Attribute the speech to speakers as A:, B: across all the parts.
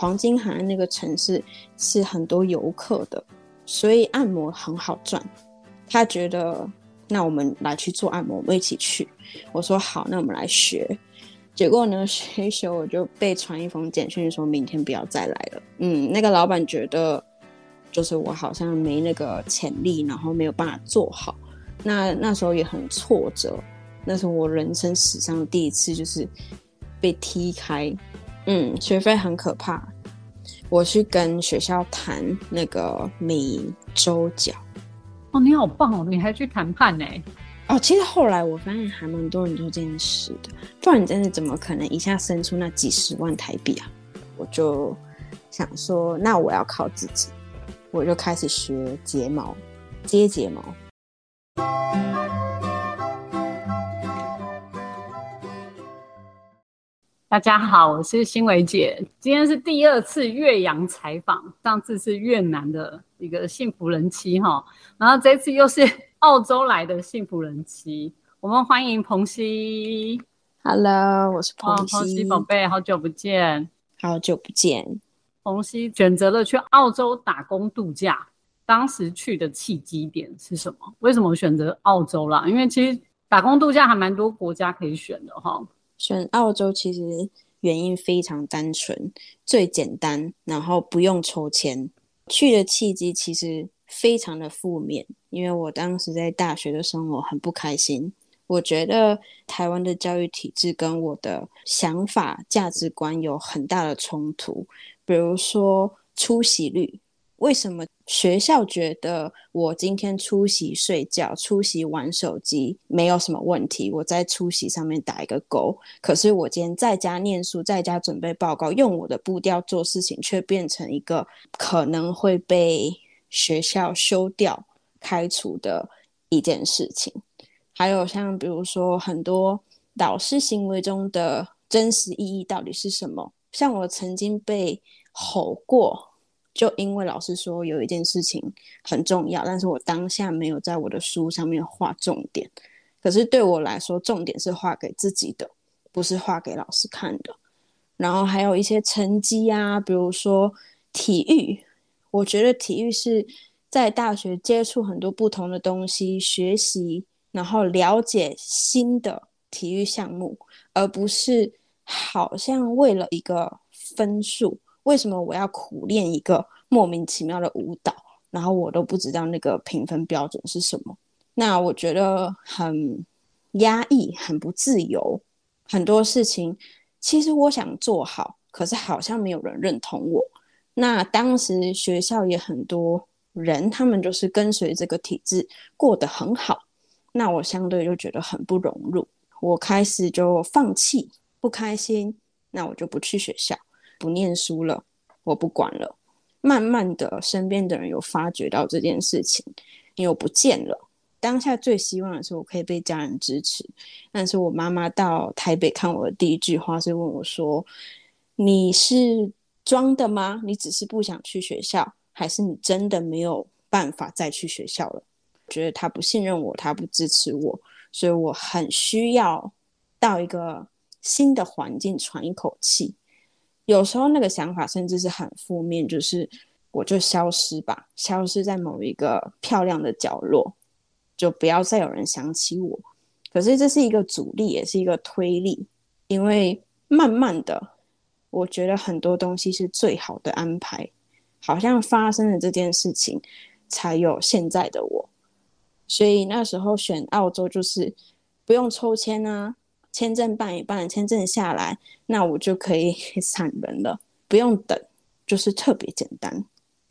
A: 黄金海岸那个城市是很多游客的，所以按摩很好赚。他觉得，那我们来去做按摩，我们一起去。我说好，那我们来学。结果呢，学一学我就被传一封简讯，说明天不要再来了。嗯，那个老板觉得，就是我好像没那个潜力，然后没有办法做好。那那时候也很挫折，那是我人生史上第一次就是被踢开。嗯，学费很可怕。我去跟学校谈那个每周缴。
B: 哦，你好棒哦！你还去谈判呢？
A: 哦，其实后来我发现还蛮多人做这件事的，不然你真的怎么可能一下生出那几十万台币啊？我就想说，那我要靠自己，我就开始学睫毛，接睫毛。
B: 大家好，我是新维姐，今天是第二次岳阳采访，上次是越南的一个幸福人妻哈，然后这次又是 澳洲来的幸福人妻，我们欢迎彭熙。
A: Hello，我是彭
B: 熙。彭熙宝贝，好久不见，
A: 好久不见。
B: 彭熙选择了去澳洲打工度假，当时去的契机点是什么？为什么选择澳洲啦？因为其实打工度假还蛮多国家可以选的哈。
A: 选澳洲其实原因非常单纯，最简单，然后不用抽签。去的契机其实非常的负面，因为我当时在大学的生活很不开心。我觉得台湾的教育体制跟我的想法、价值观有很大的冲突，比如说出席率。为什么学校觉得我今天出席睡觉、出席玩手机没有什么问题？我在出席上面打一个勾。可是我今天在家念书、在家准备报告、用我的步调做事情，却变成一个可能会被学校休掉、开除的一件事情。还有像比如说很多导师行为中的真实意义到底是什么？像我曾经被吼过。就因为老师说有一件事情很重要，但是我当下没有在我的书上面画重点。可是对我来说，重点是画给自己的，不是画给老师看的。然后还有一些成绩啊，比如说体育，我觉得体育是在大学接触很多不同的东西，学习，然后了解新的体育项目，而不是好像为了一个分数。为什么我要苦练一个莫名其妙的舞蹈，然后我都不知道那个评分标准是什么？那我觉得很压抑，很不自由。很多事情其实我想做好，可是好像没有人认同我。那当时学校也很多人，他们就是跟随这个体制过得很好，那我相对就觉得很不融入。我开始就放弃，不开心，那我就不去学校。不念书了，我不管了。慢慢的，身边的人有发觉到这件事情，因为我不见了。当下最希望的是我可以被家人支持，但是我妈妈到台北看我的第一句话是问我说：“你是装的吗？你只是不想去学校，还是你真的没有办法再去学校了？”觉得他不信任我，他不支持我，所以我很需要到一个新的环境喘一口气。有时候那个想法甚至是很负面，就是我就消失吧，消失在某一个漂亮的角落，就不要再有人想起我。可是这是一个阻力，也是一个推力，因为慢慢的，我觉得很多东西是最好的安排，好像发生了这件事情，才有现在的我。所以那时候选澳洲就是不用抽签啊。签证办一办，签证下来，那我就可以 散人了，不用等，就是特别简单。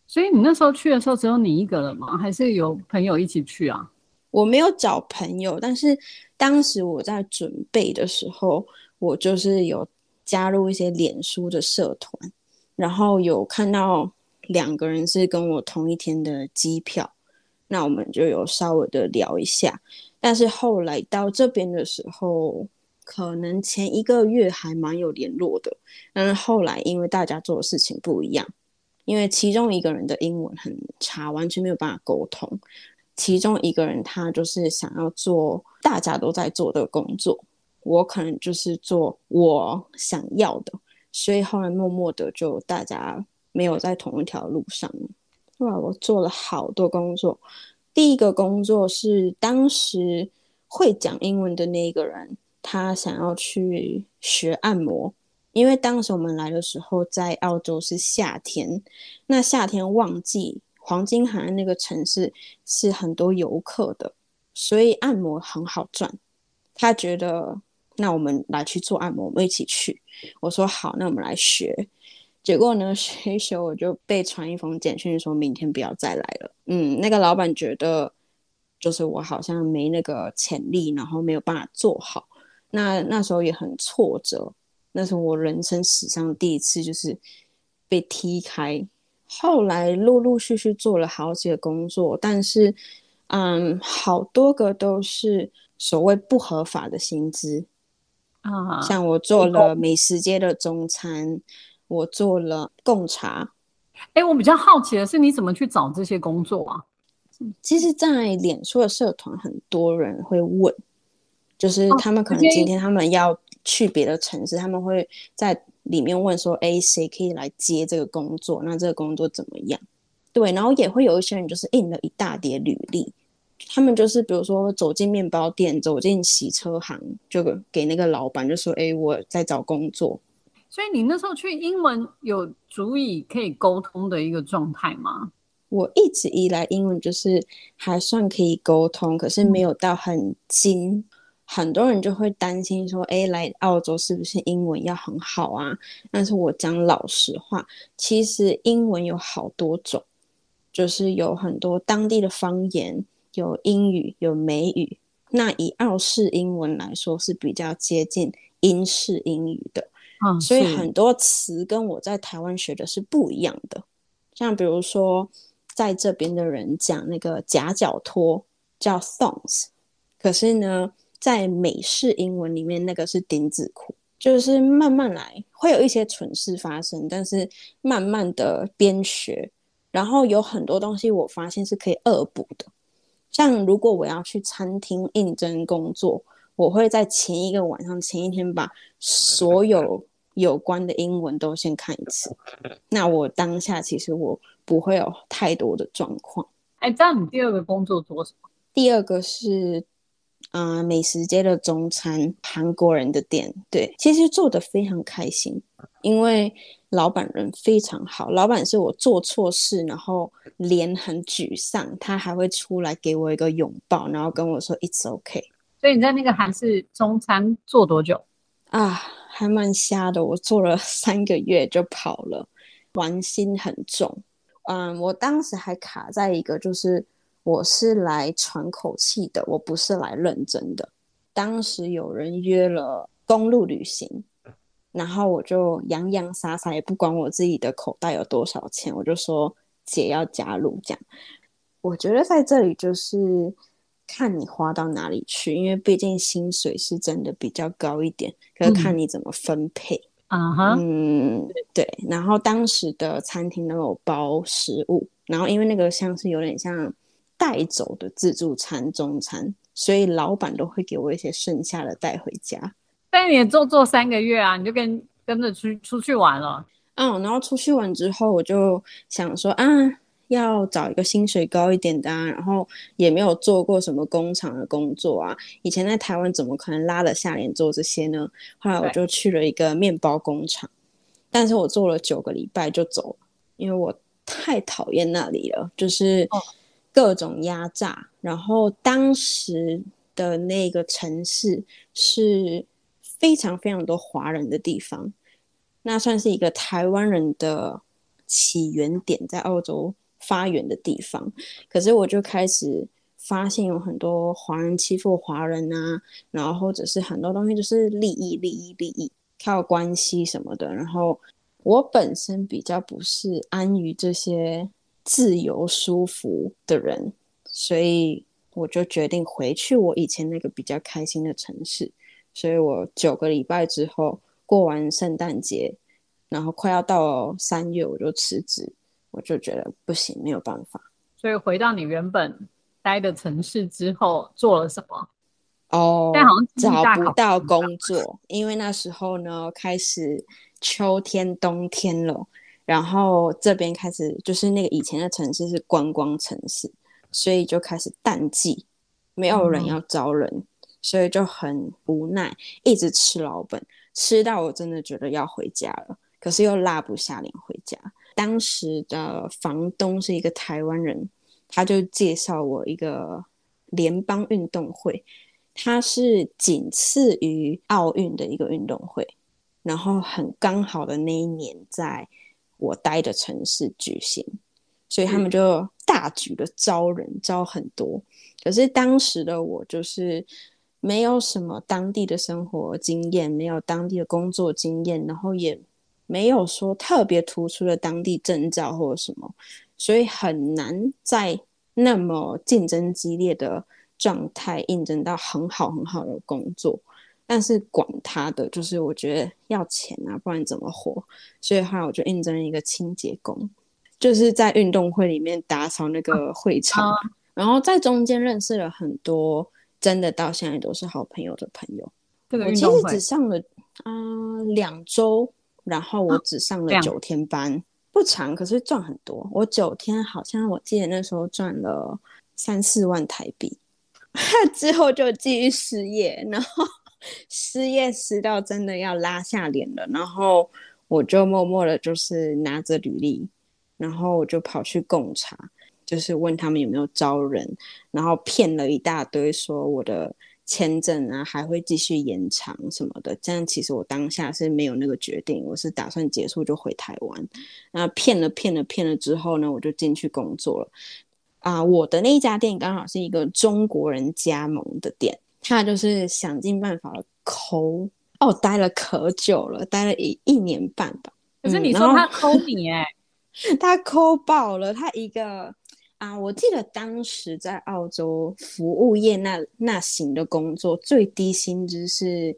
B: 所以你那时候去的时候只有你一个人吗？还是有朋友一起去啊？
A: 我没有找朋友，但是当时我在准备的时候，我就是有加入一些脸书的社团，然后有看到两个人是跟我同一天的机票，那我们就有稍微的聊一下。但是后来到这边的时候。可能前一个月还蛮有联络的，但是后来因为大家做的事情不一样，因为其中一个人的英文很差，完全没有办法沟通。其中一个人他就是想要做大家都在做的工作，我可能就是做我想要的，所以后来默默的就大家没有在同一条路上。后来，我做了好多工作。第一个工作是当时会讲英文的那一个人，他想要去学按摩，因为当时我们来的时候在澳洲是夏天，那夏天旺季，黄金海岸那个城市是很多游客的，所以按摩很好赚。他觉得，那我们来去做按摩，我们一起去。我说好，那我们来学。结果呢，学一学我就被传一封简讯，说明天不要再来了。嗯，那个老板觉得就是我好像没那个潜力，然后没有办法做好。那那时候也很挫折，那是我人生史上第一次就是被踢开。后来陆陆续续做了好几个工作，但是嗯，好多个都是所谓不合法的薪资啊，像我做了美食街的中餐。我做了贡茶，
B: 哎，我比较好奇的是，你怎么去找这些工作啊？
A: 其实，在脸书的社团，很多人会问，就是他们可能今天他们要去别的城市，他们会在里面问说：“哎，谁可以来接这个工作？那这个工作怎么样？”对，然后也会有一些人就是印了一大叠履历，他们就是比如说走进面包店，走进洗车行，就给那个老板就说：“哎，我在找工作。”
B: 所以你那时候去英文有足以可以沟通的一个状态吗？
A: 我一直以来英文就是还算可以沟通，可是没有到很精。很多人就会担心说：“哎，来澳洲是不是英文要很好啊？”但是我讲老实话，其实英文有好多种，就是有很多当地的方言，有英语，有美语。那以澳式英文来说，是比较接近英式英语的。所以很多词跟我在台湾学的是不一样的，像比如说在这边的人讲那个夹脚拖叫 thongs，可是呢，在美式英文里面那个是丁字裤，就是慢慢来，会有一些蠢事发生，但是慢慢的边学，然后有很多东西我发现是可以恶补的，像如果我要去餐厅应征工作。我会在前一个晚上、前一天把所有有关的英文都先看一次。那我当下其实我不会有太多的状况。
B: 哎，这样你第二个工作做什么？
A: 第二个是，啊，美食街的中餐，韩国人的店。对，其实做的非常开心，因为老板人非常好。老板是我做错事，然后脸很沮丧，他还会出来给我一个拥抱，然后跟我说 “It's OK”。
B: 所以你在那个韩式中餐做多久
A: 啊？还蛮瞎的，我做了三个月就跑了，玩心很重。嗯，我当时还卡在一个，就是我是来喘口气的，我不是来认真的。当时有人约了公路旅行，然后我就洋洋洒洒，也不管我自己的口袋有多少钱，我就说姐要加入。这样，我觉得在这里就是。看你花到哪里去，因为毕竟薪水是真的比较高一点，可是看你怎么分配
B: 啊哈。
A: 嗯，对。然后当时的餐厅都有包食物，然后因为那个像是有点像带走的自助餐中餐，所以老板都会给我一些剩下的带回家。
B: 但你也做做三个月啊，你就跟跟着出出去玩了。
A: 嗯，然后出去玩之后，我就想说啊。要找一个薪水高一点的，然后也没有做过什么工厂的工作啊。以前在台湾怎么可能拉得下脸做这些呢？后来我就去了一个面包工厂，但是我做了九个礼拜就走了，因为我太讨厌那里了，就是各种压榨。然后当时的那个城市是非常非常多华人的地方，那算是一个台湾人的起源点，在澳洲。发源的地方，可是我就开始发现有很多华人欺负华人啊，然后或者是很多东西就是利益、利益、利益，靠关系什么的。然后我本身比较不是安于这些自由舒服的人，所以我就决定回去我以前那个比较开心的城市。所以我九个礼拜之后过完圣诞节，然后快要到三月，我就辞职。我就觉得不行，没有办法。
B: 所以回到你原本待的城市之后，做了什么？
A: 哦，
B: 但好像
A: 找不到工作，因为那时候呢，开始秋天、冬天了，然后这边开始就是那个以前的城市是观光城市，所以就开始淡季，没有人要招人，所以就很无奈，一直吃老本，吃到我真的觉得要回家了，可是又拉不下脸回家。当时的房东是一个台湾人，他就介绍我一个联邦运动会，它是仅次于奥运的一个运动会。然后很刚好的那一年，在我待的城市举行，所以他们就大举的招人，招很多。可是当时的我就是没有什么当地的生活经验，没有当地的工作经验，然后也没有说特别突出的当地证照或者什么，所以很难在那么竞争激烈的状态应征到很好很好的工作。但是管他的，就是我觉得要钱啊，不然怎么活？所以后来我就应征一个清洁工，就是在运动会里面打扫那个会场，然后在中间认识了很多真的到现在都是好朋友的朋友。我其实只上了啊两周，然后我只上了九天班，不长，可是赚很多。我九天好像我记得那时候赚了三四万台币，之后就继续失业，然后。失业失到真的要拉下脸了，然后我就默默的，就是拿着履历，然后我就跑去贡茶，就是问他们有没有招人，然后骗了一大堆，说我的签证啊还会继续延长什么的。这样其实我当下是没有那个决定，我是打算结束就回台湾。那骗了骗了骗了之后呢，我就进去工作了。啊，我的那一家店刚好是一个中国人加盟的店。他就是想尽办法的抠哦，待了可久了，待了一一年半吧。
B: 可是你说他抠你哎，
A: 他抠爆了。他一个啊，我记得当时在澳洲服务业那那型的工作，最低薪资是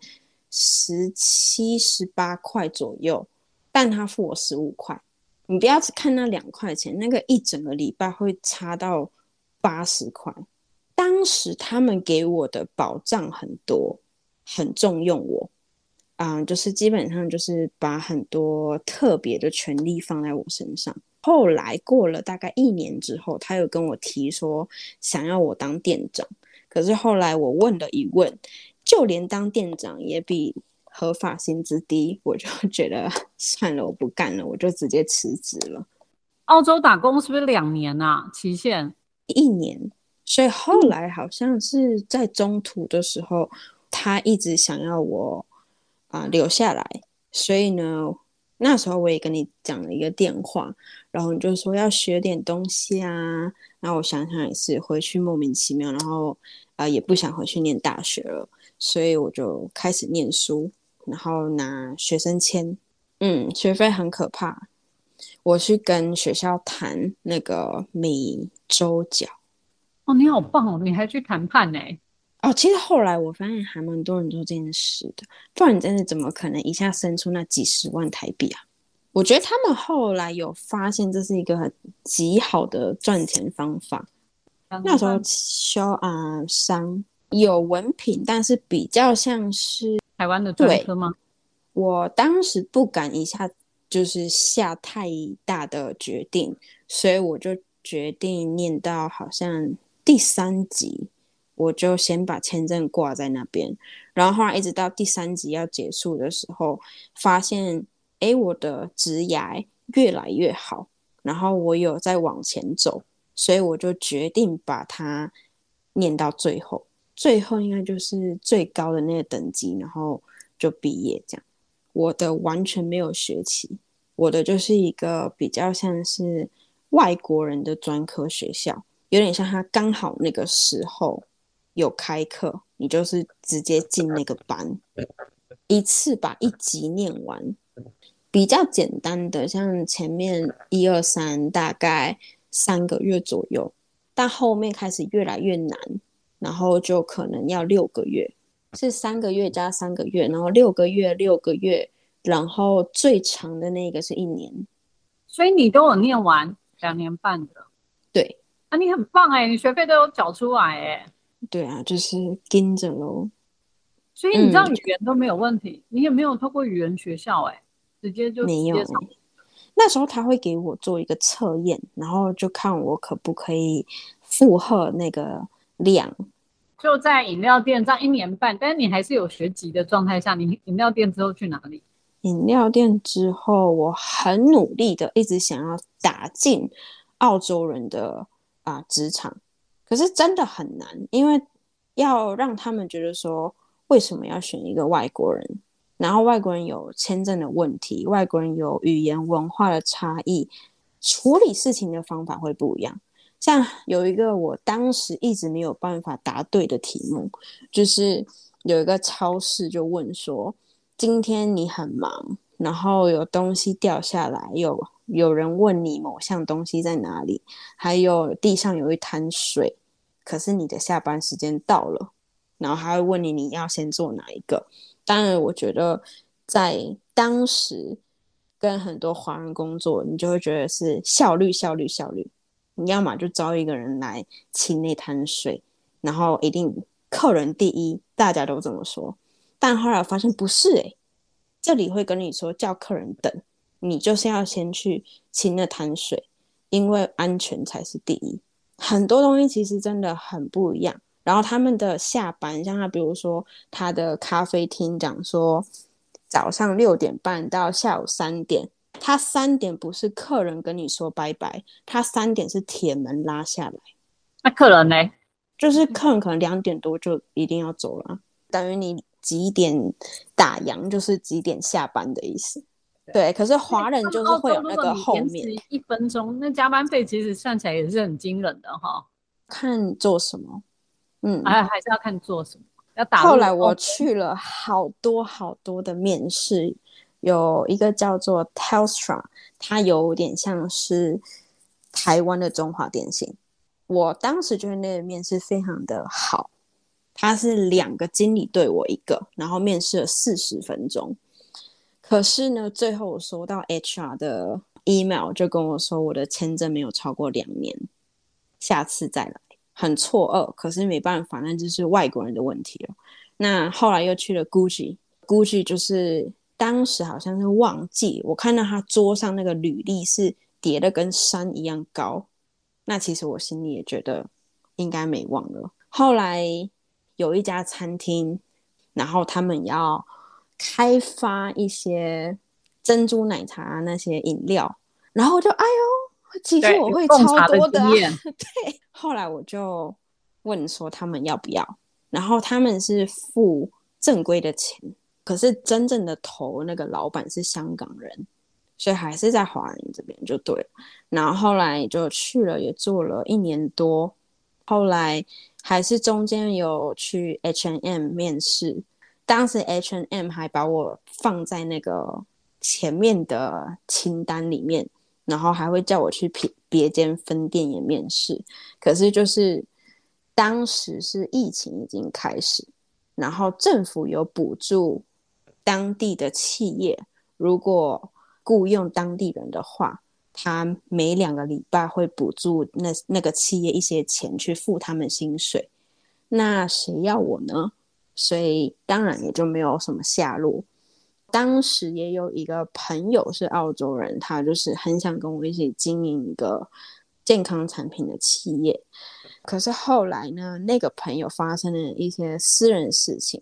A: 十七十八块左右，但他付我十五块。你不要只看那两块钱，那个一整个礼拜会差到八十块。当时他们给我的保障很多，很重用我，嗯，就是基本上就是把很多特别的权利放在我身上。后来过了大概一年之后，他又跟我提说想要我当店长，可是后来我问了一问，就连当店长也比合法薪资低，我就 觉得算了，我不干了，我就直接辞职了。
B: 澳洲打工是不是两年啊？期限
A: 一年。所以后来好像是在中途的时候，他一直想要我啊留下来。所以呢，那时候我也跟你讲了一个电话，然后你就说要学点东西啊。然后我想想也是，回去莫名其妙，然后啊也不想回去念大学了，所以我就开始念书，然后拿学生签。嗯，学费很可怕，我去跟学校谈那个每周缴。
B: 哦，你好棒哦！你还去谈判呢？
A: 哦，其实后来我发现还蛮多人做这件事的，不然你真的怎么可能一下生出那几十万台币啊？我觉得他们后来有发现这是一个很极好的赚钱方法。那时候销啊商有文凭，但是比较像是
B: 台湾的专科吗？
A: 我当时不敢一下就是下太大的决定，所以我就决定念到好像。第三集，我就先把签证挂在那边，然后后来一直到第三集要结束的时候，发现哎，我的职涯越来越好，然后我有在往前走，所以我就决定把它念到最后，最后应该就是最高的那个等级，然后就毕业这样。我的完全没有学期，我的就是一个比较像是外国人的专科学校。有点像他刚好那个时候有开课，你就是直接进那个班，一次把一集念完，比较简单的，像前面一二三大概三个月左右，但后面开始越来越难，然后就可能要六个月，是三个月加三个月，然后六个月六个月，然后最长的那个是一年，
B: 所以你都有念完两年半的，啊，你很棒哎，你学费都有缴出来哎。
A: 对啊，就是跟着喽。
B: 所以你知道语言都没有问题，你也没有透过语言学校哎。直接就
A: 没有那时候他会给我做一个测验，然后就看我可不可以负荷那个量。
B: 就在饮料店这样一年半，但是你还是有学籍的状态下，你饮料店之后去哪里？
A: 饮料店之后，我很努力的一直想要打进澳洲人的啊职场，可是真的很难，因为要让他们觉得说为什么要选一个外国人，然后外国人有签证的问题，外国人有语言文化的差异，处理事情的方法会不一样。像有一个我当时一直没有办法答对的题目，就是有一个超市就问说。今天你很忙，然后有东西掉下来，有有人问你某项东西在哪里，还有地上有一滩水，可是你的下班时间到了，然后还会问你你要先做哪一个。当然，我觉得在当时跟很多华人工作，你就会觉得是效率、效率、效率。你要么就招一个人来清那滩水，然后一定客人第一，大家都这么说。但后来发现不是诶，这里会跟你说叫客人等，你就是要先去清那滩水，因为安全才是第一。很多东西其实真的很不一样。然后他们的下班，像他比如说他的咖啡厅讲说早上六点半到下午三点，他三点不是客人跟你说拜拜，他三点是铁门拉下来。
B: 那客人呢？
A: 就是客人可能两点多就一定要走了，等于你。几点打烊就是几点下班的意思，对。可是华人就是会有那个后面
B: 一分钟，那加班费其实算起来也是很惊人的哈。
A: 看做什么，嗯，
B: 还还是要看做什么。要打。
A: 后来我去了好多好多的面试，有一个叫做 Telstra，它有点像是台湾的中华电信。我当时觉得那个面试非常的好。他是两个经理对我一个，然后面试了四十分钟。可是呢，最后我收到 HR 的 email，就跟我说我的签证没有超过两年，下次再来。很错愕，可是没办法，那就是外国人的问题了。那后来又去了 Gucci，Gucci 就是当时好像是忘记，我看到他桌上那个履历是叠的跟山一样高。那其实我心里也觉得应该没忘了。后来。有一家餐厅，然后他们要开发一些珍珠奶茶那些饮料，然后就哎呦，其实我会超多的。对，后来我就问说他们要不要，然后他们是付正规的钱，可是真正的头那个老板是香港人，所以还是在华人这边就对了。然后后来就去了，也做了一年多，后来。还是中间有去 H&M 面试，当时 H and M 还把我放在那个前面的清单里面，然后还会叫我去别别间分店也面试。可是就是当时是疫情已经开始，然后政府有补助当地的企业，如果雇佣当地人的话。他每两个礼拜会补助那那个企业一些钱去付他们薪水，那谁要我呢？所以当然也就没有什么下落。当时也有一个朋友是澳洲人，他就是很想跟我一起经营一个健康产品的企业。可是后来呢，那个朋友发生了一些私人事情，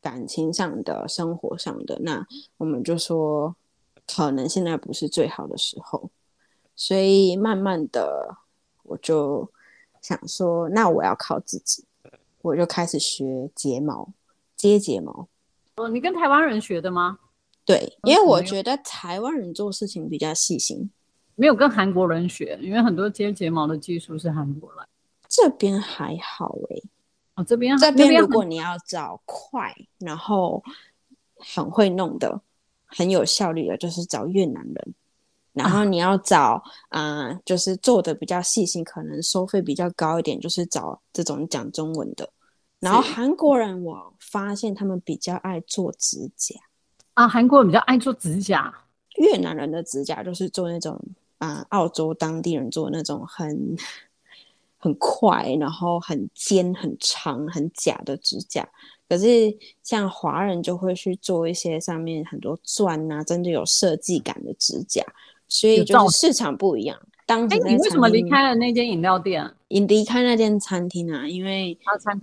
A: 感情上的、生活上的，那我们就说可能现在不是最好的时候。所以慢慢的，我就想说，那我要靠自己，我就开始学睫毛，接睫毛。
B: 哦，你跟台湾人学的吗？
A: 对，因为我觉得台湾人做事情比较细心。
B: 没有跟韩国人学，因为很多接睫毛的技术是韩国来。
A: 这边还好哎。
B: 哦，这边
A: 这边如果你要找快，然后很会弄的，很有效率的，就是找越南人。然后你要找啊，就是做的比较细心，可能收费比较高一点，就是找这种讲中文的。然后韩国人，我发现他们比较爱做指甲
B: 啊，韩国人比较爱做指甲。
A: 越南人的指甲就是做那种啊，澳洲当地人做那种很很快，然后很尖、很长、很假的指甲。可是像华人就会去做一些上面很多钻啊，真的有设计感的指甲，所以就是市场不一样。当
B: 哎，你为什么离开了那间饮料店？
A: 你离开那间餐厅啊？因为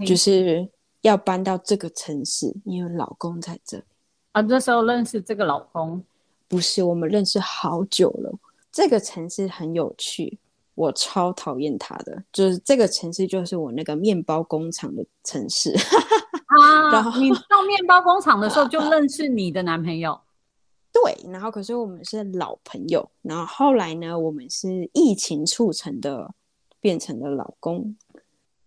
A: 就是要搬到这个城市，因为老公在这里
B: 啊。那时候认识这个老公，
A: 不是我们认识好久了。这个城市很有趣，我超讨厌他的，就是这个城市就是我那个面包工厂的城市
B: 啊。然后你到面包工厂的时候 就认识你的男朋友。
A: 对，然后可是我们是老朋友，然后后来呢，我们是疫情促成的，变成了老公。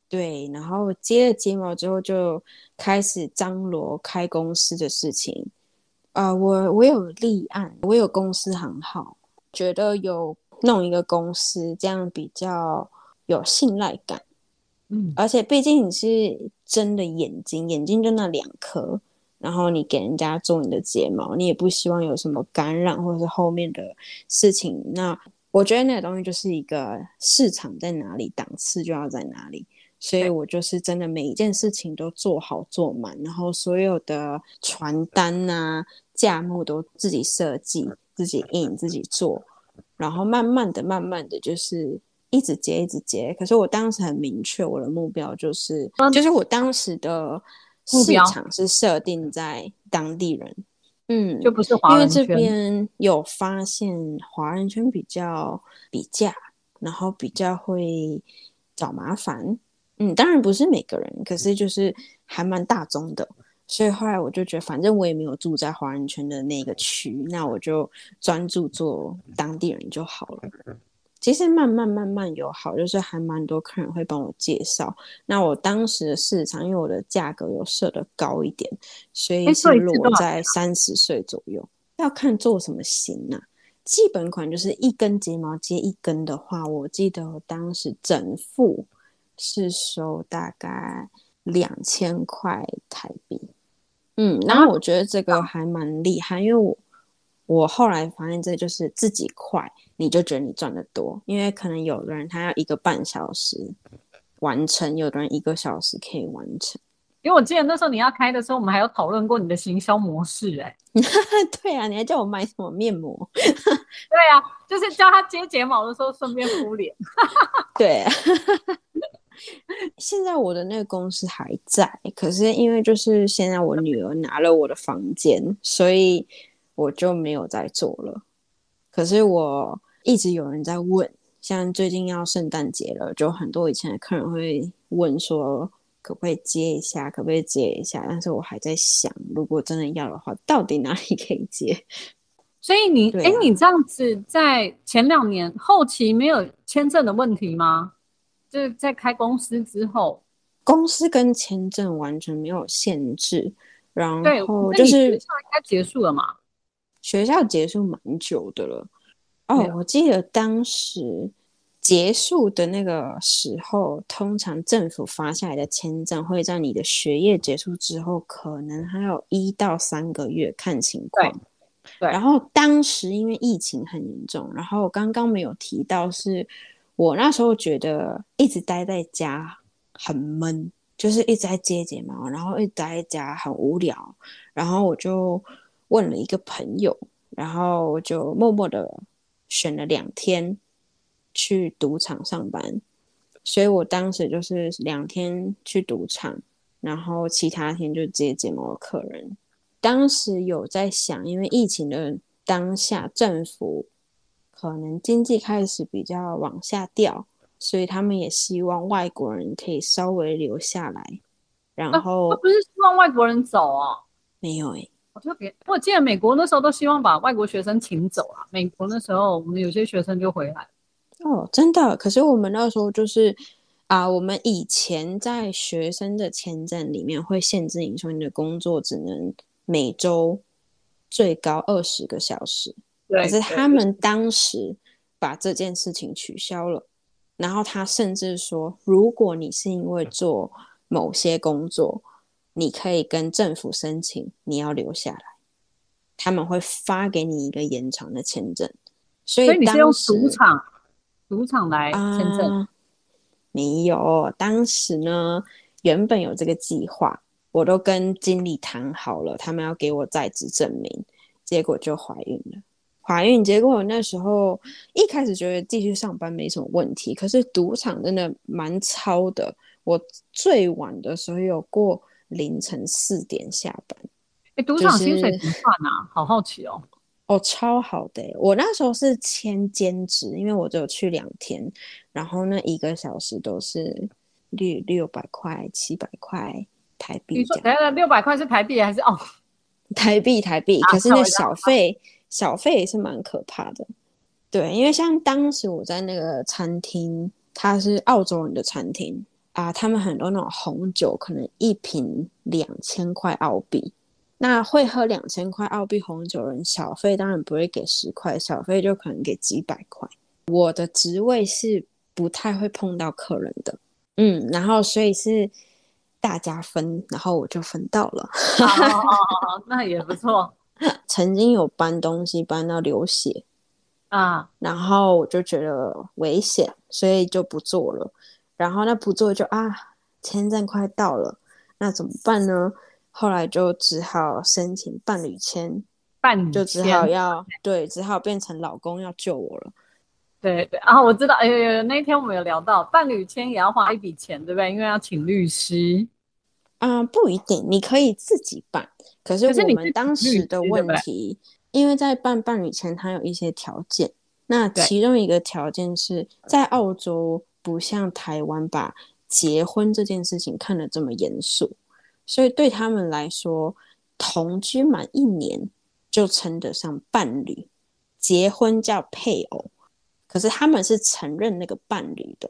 A: 对，然后接了睫毛之后，就开始张罗开公司的事情。啊，我我有立案，我有公司行号，觉得有弄一个公司，这样比较有信赖感。
B: 嗯，
A: 而且毕竟你是真的眼睛，眼睛就那两颗。然后你给人家做你的睫毛，你也不希望有什么感染或者是后面的事情。那我觉得那个东西就是一个市场在哪里，档次就要在哪里。所以我就是真的每一件事情都做好做满，然后所有的传单啊、价目都自己设计、自己印、自己做，然后慢慢的、慢慢的就是一直接、一直接。可是我当时很明确，我的目标就是，就是我当时的。市场是设定在当地人，嗯，
B: 就不是华
A: 人圈。因为这边有发现华人圈比较比价，然后比较会找麻烦。嗯，当然不是每个人，可是就是还蛮大宗的。所以后来我就觉得，反正我也没有住在华人圈的那个区，那我就专注做当地人就好了。其实慢慢慢慢有好，就是还蛮多客人会帮我介绍。那我当时的市场，因为我的价格有设的高一点，所以是落在三十岁左右。要看做什么型啊，基本款就是一根睫毛接一根的话，我记得我当时整副是收大概两千块台币。嗯，然后我觉得这个还蛮厉害，因为我。我后来发现，这就是自己快，你就觉得你赚的多，因为可能有的人他要一个半小时完成，有的人一个小时可以完成。
B: 因为我记得那时候你要开的时候，我们还有讨论过你的行销模式，哎，
A: 对啊，你还叫我买什么面膜？对
B: 啊，就是叫他接睫毛的时候顺便敷脸。
A: 对，现在我的那个公司还在，可是因为就是现在我女儿拿了我的房间，所以。我就没有再做了，可是我一直有人在问，像最近要圣诞节了，就很多以前的客人会问说，可不可以接一下，可不可以接一下？但是我还在想，如果真的要的话，到底哪里可以接？
B: 所以你，哎，你这样子在前两年后期没有签证的问题吗？就是在开公司之后，
A: 公司跟签证完全没有限制，然后就是应
B: 该结束了嘛？
A: 学校结束蛮久的了哦，我记得当时结束的那个时候，通常政府发下来的签证会在你的学业结束之后，可能还有一到三个月看情况。
B: 对，
A: 然后当时因为疫情很严重，然后刚刚没有提到，是我那时候觉得一直待在家很闷，就是一直在接睫毛，然后一直待在家很无聊，然后我就。问了一个朋友，然后我就默默的选了两天去赌场上班，所以我当时就是两天去赌场，然后其他天就接睫毛客人。当时有在想，因为疫情的当下，政府可能经济开始比较往下掉，所以他们也希望外国人可以稍微留下来。然后
B: 不是希望外国人走啊？
A: 没有诶。
B: 特别，我记得美国那时候都希望把外国学生请走啊。美国那时候，我们有些学生就回来。
A: 哦，真的？可是我们那时候就是啊，我们以前在学生的签证里面会限制你说你的工作只能每周最高二十个小时。
B: 对。
A: 可是他们当时把这件事情取消了，然后他甚至说，如果你是因为做某些工作。你可以跟政府申请，你要留下来，他们会发给你一个延长的签证。所以
B: 你是用赌场，赌场来签证？
A: 没有，当时呢，原本有这个计划，我都跟经理谈好了，他们要给我在职证明，结果就怀孕了。怀孕，结果我那时候一开始觉得继续上班没什么问题，可是赌场真的蛮超的。我最晚的时候有过凌晨四点下班。
B: 哎，赌场薪水怎么算啊？好好奇哦。
A: 哦，超好的。我那时候是签兼职，因为我只有去两天，然后那一个小时都是六六百块、七百块台币。
B: 你说等下六百块是台币还是哦？
A: 台币，台币。可是那小费。小费也是蛮可怕的，对，因为像当时我在那个餐厅，它是澳洲人的餐厅啊，他们很多那种红酒，可能一瓶两千块澳币，那会喝两千块澳币红酒人，小费当然不会给十块，小费就可能给几百块。我的职位是不太会碰到客人的，嗯，然后所以是大家分，然后我就分到了，
B: 哦，那也不错。
A: 曾经有搬东西搬到流血
B: 啊，
A: 然后我就觉得危险，所以就不做了。然后那不做就啊，签证快到了，那怎么办呢？后来就只好申请伴侣签，
B: 伴侣
A: 就只好要对，只好变成老公要救我了。
B: 对对啊，我知道，哎呦，那天我们有聊到伴侣签也要花一笔钱，对不对？因为要请律师。
A: 啊，不一定，你可以自己办。可是我们当时的问题，因为在办伴侣前，它有一些条件。那其中一个条件是在澳洲，不像台湾把结婚这件事情看得这么严肃，所以对他们来说，同居满一年就称得上伴侣，结婚叫配偶。可是他们是承认那个伴侣的，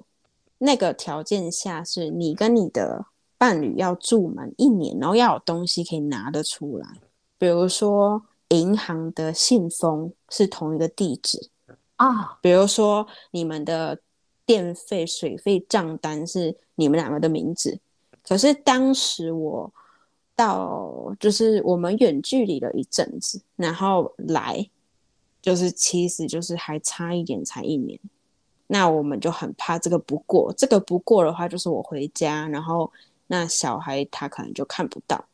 A: 那个条件下是你跟你的。伴侣要住满一年，然后要有东西可以拿得出来，比如说银行的信封是同一个地址
B: 啊，
A: 比如说你们的电费、水费账单是你们两个的名字。可是当时我到就是我们远距离了一阵子，然后来就是其实就是还差一点才一年，那我们就很怕这个不过，这个不过的话就是我回家，然后。那小孩他可能就看不到，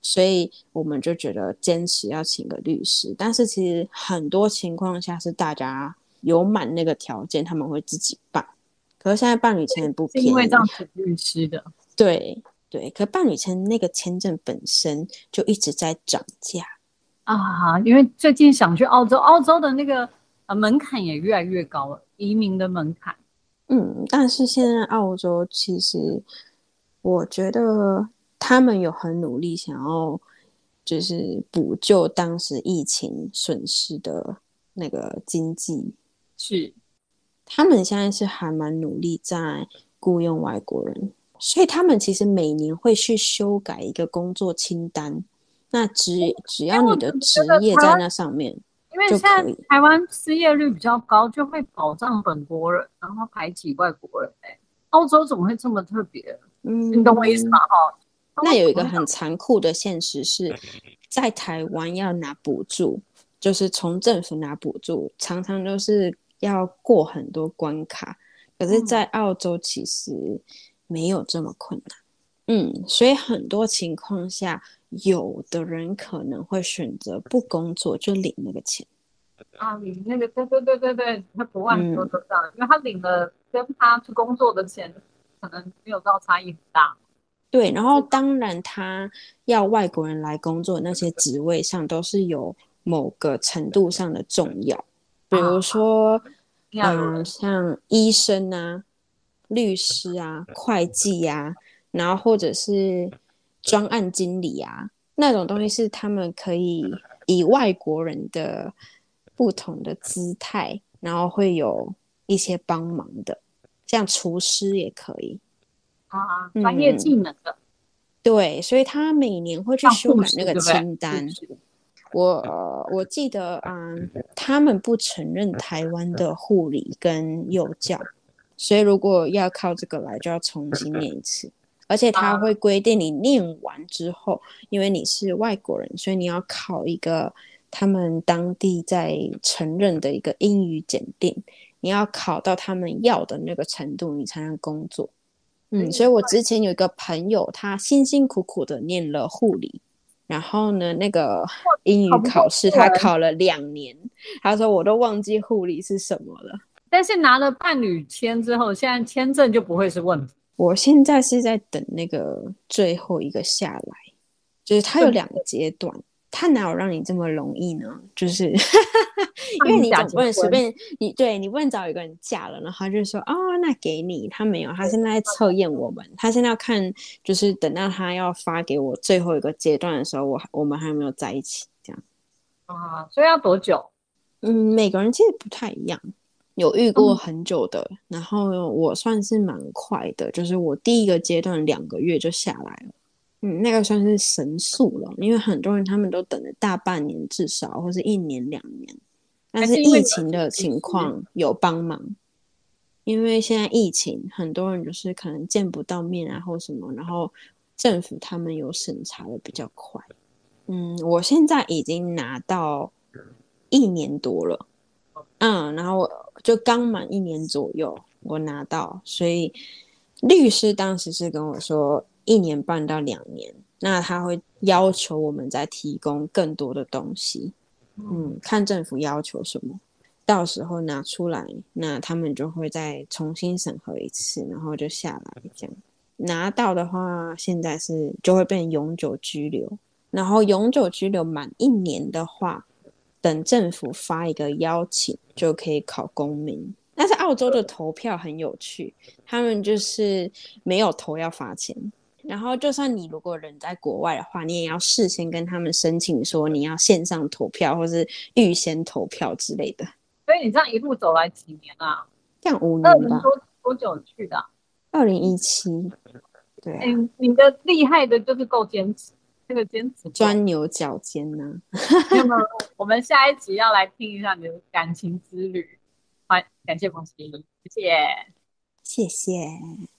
A: 所以我们就觉得坚持要请个律师。但是其实很多情况下是大家有满那个条件，他们会自己办。可是现在伴侣签不便宜，
B: 因为这样请律师的。
A: 对对，可伴侣签那个签证本身就一直在涨价
B: 啊，因为最近想去澳洲，澳洲的那个呃门槛也越来越高了，移民的门槛。
A: 嗯，但是现在澳洲其实。我觉得他们有很努力，想要就是补救当时疫情损失的那个经济。
B: 是，
A: 他们现在是还蛮努力在雇佣外国人，所以他们其实每年会去修改一个工作清单。那只只要你的职业在那上面，
B: 因为现在台湾失业率比较高，就会保障本国人，然后排挤外国人。哎，澳洲怎么会这么特别？嗯，你懂我意思吗？哈，
A: 那有一个很残酷的现实是，在台湾要拿补助，就是从政府拿补助，常常都是要过很多关卡。可是，在澳洲其实没有这么困难。嗯，所以很多情况下，有的人可能会选择不工作就领那个钱。
B: 啊，领那个，对对对对对，他不万说都这样，因为他领了跟他去工作的钱。可能没有到差异很大，
A: 对。然后当然，他要外国人来工作，那些职位上都是有某个程度上的重要，比如说，嗯，像医生啊、律师啊、会计啊，然后或者是专案经理啊，那种东西是他们可以以外国人的不同的姿态，然后会有一些帮忙的。像厨师也可以
B: 啊，专业技能的，
A: 对，所以他每年会去修改那个清单。我我记得啊，他们不承认台湾的护理跟幼教，所以如果要靠这个来，就要重新念一次。而且他会规定你念完之后，因为你是外国人，所以你要考一个他们当地在承认的一个英语检定。你要考到他们要的那个程度，你才能工作。嗯，所以我之前有一个朋友，他辛辛苦苦的念了护理，然后呢，那个英语考试他考了两年，他说我都忘记护理是什么了。
B: 但是拿了伴侣签之后，现在签证就不会是问题。
A: 我现在是在等那个最后一个下来，就是他有两个阶段。他哪有让你这么容易呢？就是 因为你总不能随便你对你不能找一个人嫁了，然后就说哦，那给你。他没有，他现在在测验我们，他现在要看，就是等到他要发给我最后一个阶段的时候，我我们还有没有在一起？这样
B: 啊？所以要多久？
A: 嗯，每个人其实不太一样，有遇过很久的，然后我算是蛮快的，就是我第一个阶段两个月就下来了。嗯，那个算是神速了，因为很多人他们都等了大半年至少，或是一年两年。但是疫情的情况有帮忙，因为现在疫情，很多人就是可能见不到面啊，或什么，然后政府他们有审查的比较快。嗯，我现在已经拿到一年多了，嗯，然后就刚满一年左右，我拿到，所以律师当时是跟我说。一年半到两年，那他会要求我们再提供更多的东西，嗯，看政府要求什么，到时候拿出来，那他们就会再重新审核一次，然后就下来这样。拿到的话，现在是就会变永久居留，然后永久居留满一年的话，等政府发一个邀请，就可以考公民。但是澳洲的投票很有趣，他们就是没有投要罚钱。然后，就算你如果人在国外的话，你也要事先跟他们申请说你要线上投票，或是预先投票之类的。
B: 所以你这样一路走来几年啊？
A: 这样五年吧。
B: 多多久去的？
A: 二零一七。对。
B: 你你的厉害的就是够坚持，这个坚持
A: 钻牛角尖呢。
B: 那么我们下一集要来听一下你的感情之旅。好，感谢彭希，谢谢，
A: 谢谢。